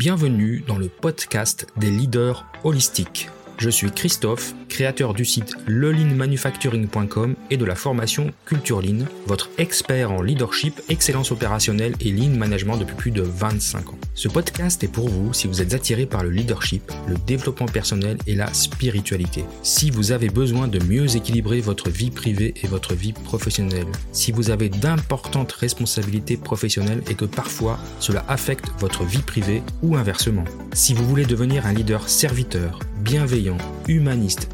Bienvenue dans le podcast des leaders holistiques. Je suis Christophe, créateur du site lelinmanufacturing.com et de la formation Culture Lean, votre expert en leadership, excellence opérationnelle et lean management depuis plus de 25 ans. Ce podcast est pour vous si vous êtes attiré par le leadership, le développement personnel et la spiritualité. Si vous avez besoin de mieux équilibrer votre vie privée et votre vie professionnelle. Si vous avez d'importantes responsabilités professionnelles et que parfois cela affecte votre vie privée ou inversement. Si vous voulez devenir un leader serviteur, bienveillant, humaniste,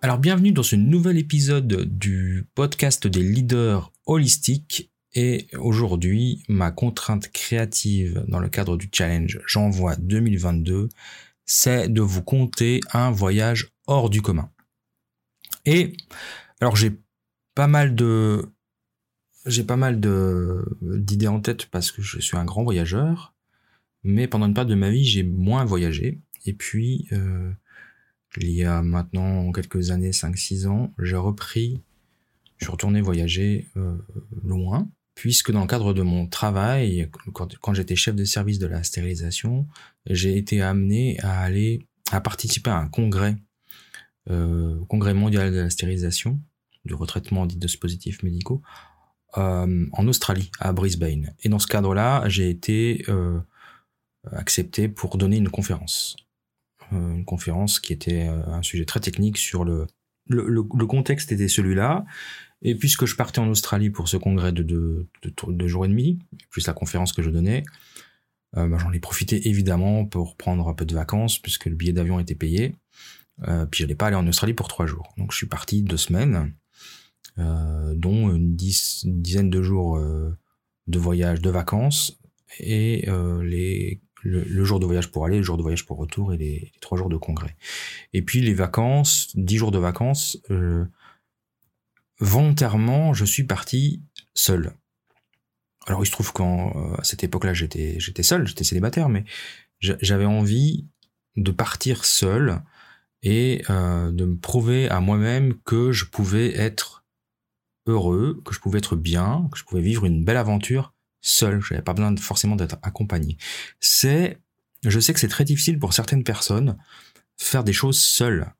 Alors bienvenue dans ce nouvel épisode du podcast des leaders holistiques. Et aujourd'hui ma contrainte créative dans le cadre du challenge J'envoie 2022 c'est de vous compter un voyage hors du commun. Et alors j'ai pas mal de j'ai pas mal de d'idées en tête parce que je suis un grand voyageur, mais pendant une période de ma vie j'ai moins voyagé. Et puis euh, il y a maintenant quelques années, 5-6 ans, j'ai repris, je suis retourné voyager euh, loin, puisque dans le cadre de mon travail, quand, j'étais chef de service de la stérilisation, j'ai été amené à aller à participer à un congrès, euh, congrès mondial de la stérilisation, du retraitement de dispositifs médicaux, euh, en Australie, à Brisbane. Et dans ce cadre-là, j'ai été accepté pour donner une conférence. Euh, une conférence qui était euh, un sujet très technique sur le, le, contexte était celui-là. Et puisque je partais en Australie pour ce congrès de deux de, jours et demi, plus la conférence que je donnais, euh, bah, j'en ai profité évidemment pour prendre un peu de vacances puisque le billet d'avion était payé. Puis je n'allais pas aller en Australie pour trois jours. Donc je suis parti deux semaines, dont une, dizaine de jours de voyage, de vacances, et les le, jour de voyage pour aller, le jour de voyage pour retour et les, trois jours de congrès. Et puis les vacances, dix jours de vacances, euh, volontairement, je suis parti seul. Alors il se trouve qu'à euh, cette époque-là, j'étais seul, j'étais célibataire, mais j'avais envie de partir seul et euh, de me prouver à moi-même que je pouvais être heureux, que je pouvais être bien, que je pouvais vivre une belle aventure seul, je n'avais pas besoin forcément d'être accompagné. C'est, je sais que c'est très difficile pour certaines personnes faire des choses seules,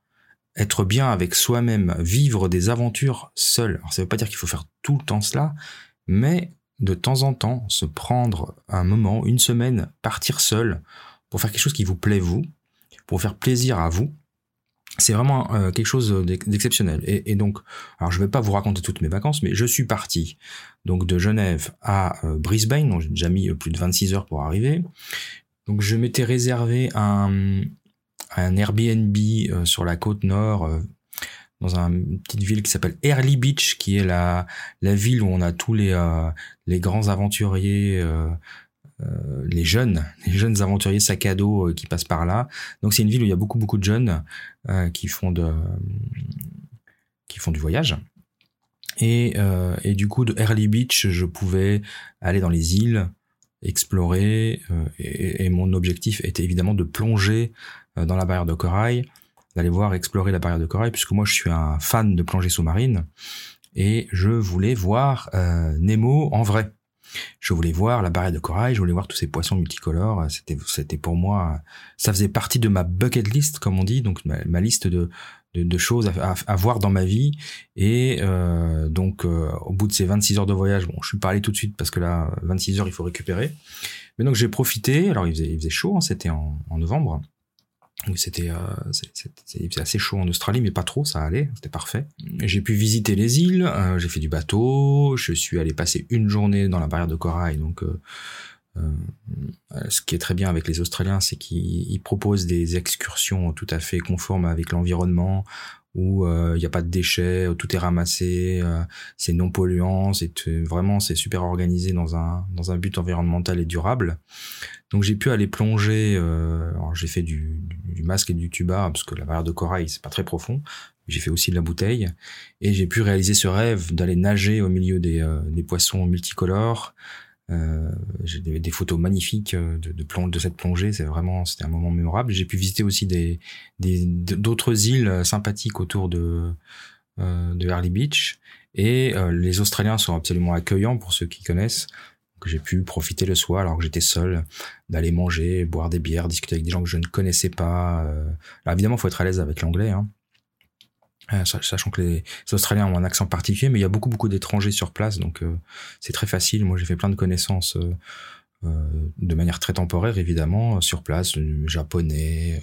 être bien avec soi-même, vivre des aventures seul. Alors ça veut pas dire qu'il faut faire tout le temps cela, mais de temps en temps se prendre un moment, une semaine, partir seul pour faire quelque chose qui vous plaît vous, pour faire plaisir à vous, c'est vraiment euh, quelque chose d'exceptionnel. Et, donc, alors je vais pas vous raconter toutes mes vacances, mais je suis parti donc de Genève à euh, Brisbane, donc j'ai déjà mis euh, plus de 26 heures pour arriver. Donc je m'étais réservé un, un Airbnb sur la côte nord, dans une petite ville qui s'appelle Early Beach, qui est la, la ville où on a tous les, les grands aventuriers euh, les jeunes, les jeunes aventuriers sac à dos euh, qui passent par là. Donc c'est une ville où il y a beaucoup beaucoup de jeunes euh, qui font de qui font du voyage. Et, et du coup de Early Beach, je pouvais aller dans les îles, explorer. Et, et, mon objectif était évidemment de plonger dans la barrière de corail, d'aller voir explorer la barrière de corail, puisque moi je suis un fan de plongée sous-marine et je voulais voir Nemo en vrai. Je voulais voir la barrière de corail, je voulais voir tous ces poissons multicolores. C'était, c'était pour moi, ça faisait partie de ma bucket list, comme on dit, donc ma, liste de, choses à, voir dans ma vie. Et euh, donc, euh, au bout de ces 26 heures de voyage, bon, je suis pas allé tout de suite parce que là, 26 heures, il faut récupérer. Mais donc, j'ai profité. Alors, il faisait, chaud, hein, c'était en novembre. C'était euh, assez chaud en Australie, mais pas trop, ça allait, c'était parfait. J'ai pu visiter les îles, euh, j'ai fait du bateau, je suis allé passer une journée dans la barrière de corail, donc euh, ce qui est très bien avec les Australiens, c'est qu'ils proposent des excursions tout à fait conformes avec l'environnement, où il n'y a pas de déchets, tout est ramassé, c'est non polluant, c'est vraiment c'est super organisé dans un dans un but environnemental et durable. Donc j'ai pu aller plonger. Euh, j'ai fait du, du, masque et du tuba parce que la barrière de corail c'est pas très profond. J'ai fait aussi de la bouteille et j'ai pu réaliser ce rêve d'aller nager au milieu des, euh, des poissons multicolores. Euh, j'ai des, photos magnifiques euh, de, de, plonge, de cette plongée. C'est vraiment c'était un moment mémorable. J'ai pu visiter aussi des d'autres îles sympathiques autour de euh, de Harley Beach et les Australiens sont absolument accueillants pour ceux qui connaissent j'ai pu profiter le soir alors que j'étais seul, d'aller manger, boire des bières, discuter avec des gens que je ne connaissais pas. Euh. Alors évidemment, faut être à l'aise avec l'anglais, hein. Euh, sachant que les, Australiens ont un accent particulier, mais il y a beaucoup beaucoup d'étrangers sur place, donc euh, c'est très facile. Moi, j'ai fait plein de connaissances de manière très temporaire, évidemment, sur place, japonais,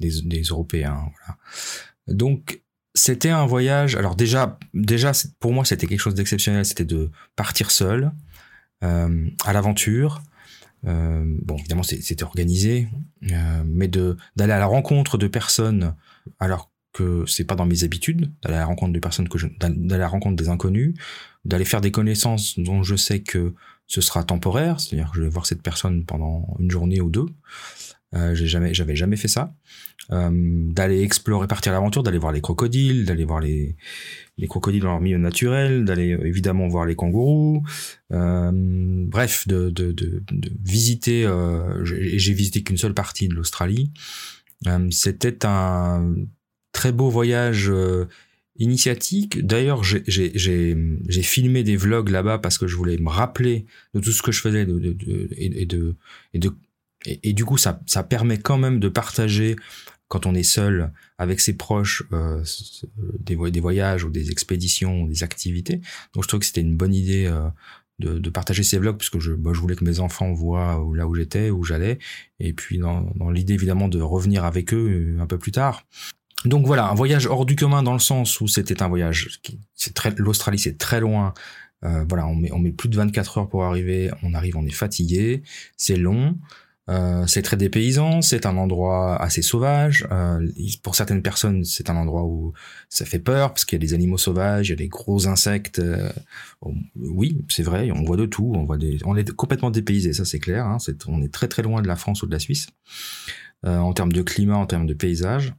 des, des Européens. Voilà. Donc c'était un voyage. Alors déjà, déjà pour moi, c'était quelque chose d'exceptionnel. C'était de partir seul, euh, à l'aventure. Euh, bon, évidemment, c'était organisé, euh, mais de d'aller à la rencontre de personnes, alors que c'est pas dans mes habitudes, d'aller à la rencontre de personnes que je, d'aller à la rencontre des inconnus, d'aller faire des connaissances dont je sais que ce sera temporaire, c'est-à-dire que je vais voir cette personne pendant une journée ou deux. Euh, j'ai jamais, j'avais jamais fait ça. Euh, d'aller explorer, partir à l'aventure, d'aller voir les crocodiles, d'aller voir les, les crocodiles dans leur milieu naturel, d'aller euh, évidemment voir les kangourous. Euh, bref, de, de, de, de visiter. Euh, j'ai visité qu'une seule partie de l'Australie. Euh, c'était un très beau voyage initiatique. D'ailleurs, j'ai filmé des vlogs là-bas parce que je voulais me rappeler de tout ce que je faisais et, du coup, ça, permet quand même de partager quand on est seul avec ses proches euh, des, voyages ou des expéditions ou des activités. Donc je trouve que c'était une bonne idée euh, de, partager ces vlogs puisque je, moi, je voulais que mes enfants voient là où j'étais, où j'allais, et puis dans, l'idée évidemment de revenir avec eux euh, un peu plus tard. Donc voilà, un voyage hors du commun dans le sens où c'était un voyage qui, c'est très, l'Australie c'est très loin. Euh, voilà, on met, on met plus de 24 heures pour arriver, on arrive, on est fatigué, c'est long. Euh, c'est très dépaysant, c'est un endroit assez sauvage. Euh, pour certaines personnes, c'est un endroit où ça fait peur parce qu'il y a des animaux sauvages, il y a des gros insectes. Euh, oui, c'est vrai, on voit de tout. On voit des, on est complètement dépaysé, ça c'est clair. Hein, c'est, on est très très loin de la France ou de la Suisse en termes de climat, en termes de paysage.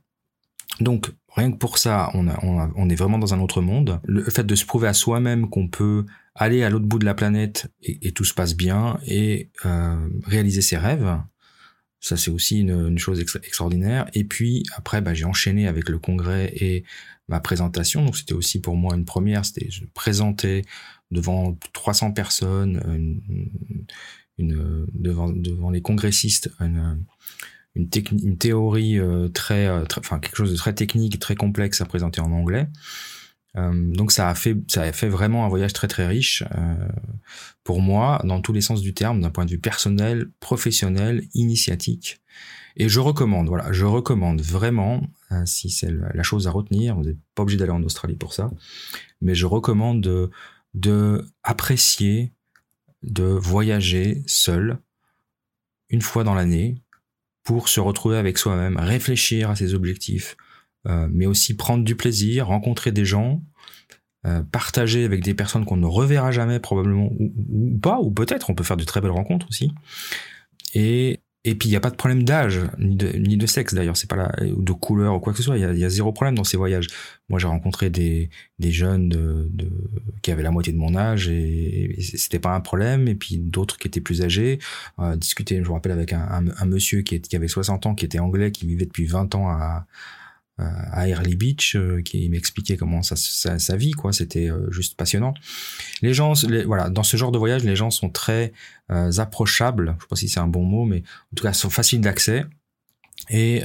Donc rien que pour ça, on, est vraiment dans un autre monde. Le fait de se prouver à soi-même qu'on peut aller à l'autre bout de la planète et, tout se passe bien et euh, réaliser ses rêves. Ça, c'est aussi une, chose extraordinaire. Et puis après, bah, j'ai enchaîné avec le congrès et ma présentation. Donc c'était aussi pour moi une première. C'était je présenter devant 300 personnes, devant, les congressistes, une, théorie euh, très, euh, très, enfin quelque chose de très technique, très complexe à présenter en anglais. Euh, donc ça a fait ça a fait vraiment un voyage très très riche pour moi dans tous les sens du terme d'un point de vue personnel, professionnel, initiatique. Et je recommande, voilà, je recommande vraiment, euh, si c'est la chose à retenir, vous n'êtes pas obligé d'aller en Australie pour ça, mais je recommande de, de de voyager seul une fois dans l'année pour se retrouver avec soi-même, réfléchir à ses objectifs, euh, mais aussi prendre du plaisir, rencontrer des gens, euh, partager avec des personnes qu'on ne reverra jamais probablement ou, ou pas, ou peut-être on peut faire de très belles rencontres aussi. Et et puis il n'y a pas de problème d'âge ni de, ni de sexe d'ailleurs, c'est pas ou de couleur ou quoi que ce soit. Il y a, zéro problème dans ces voyages. Moi j'ai rencontré des, des jeunes de, de, qui avaient la moitié de mon âge et, c'était pas un problème. Et puis d'autres qui étaient plus âgés. Euh, discuter, je me rappelle avec un, un, monsieur qui, qui avait 60 ans, qui était anglais, qui vivait depuis 20 ans à à Early Beach euh, qui m'expliquait comment ça, sa vie quoi. C'était euh, juste passionnant. Les gens voilà dans ce genre de voyage les gens sont très euh, approchables. Je sais pas si c'est un bon mot mais en tout cas sont faciles d'accès. Et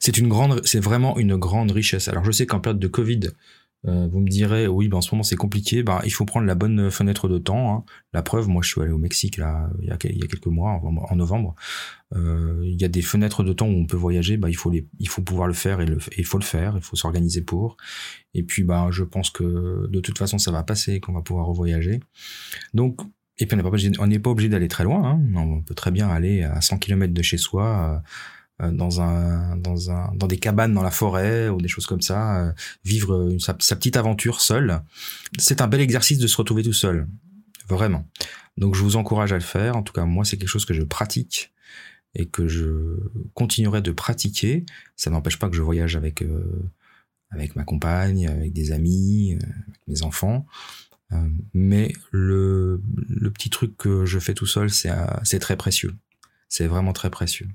c'est une grande c'est vraiment une grande richesse. Alors je sais qu'en période de Covid euh, vous me direz, oui, ben en ce moment c'est compliqué. Ben, il faut prendre la bonne fenêtre de temps. Hein. La preuve, moi je suis allé au Mexique là, il, y a, quelques mois, en, novembre. Euh, il y a des fenêtres de temps où on peut voyager. Ben, il, faut les, il faut pouvoir le faire et, il faut le faire. Il faut s'organiser pour. Et puis ben, je pense que de toute façon ça va passer, qu'on va pouvoir revoyager. Donc et puis on n'est pas obligé, d'aller très loin. Hein. On peut très bien aller à 100 km de chez soi, euh, dans un, dans un, dans des cabanes dans la forêt ou des choses comme ça, euh, vivre sa, sa, petite aventure seul. C'est un bel exercice de se retrouver tout seul, vraiment. Donc je vous encourage à le faire. En tout cas, moi, c'est quelque chose que je pratique et que je continuerai de pratiquer. Ça n'empêche pas que je voyage avec avec ma compagne, avec des amis, avec mes enfants. Euh, mais le, petit truc que je fais tout seul, c'est très précieux. C'est vraiment très précieux.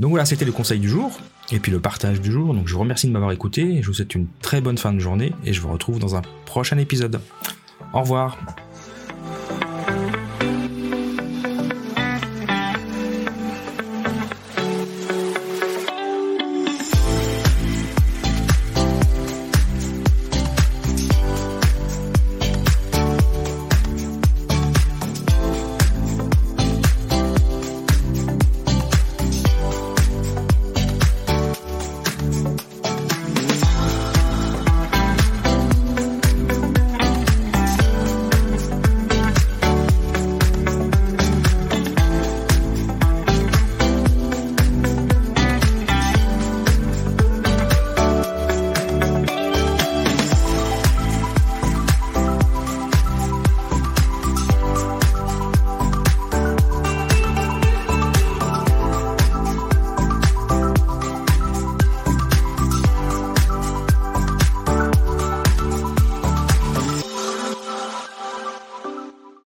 Donc voilà, c'était le conseil du jour et puis le partage du jour. Donc je vous remercie de m'avoir écouté je vous souhaite une très bonne fin de journée et je vous retrouve dans un prochain épisode. Au revoir.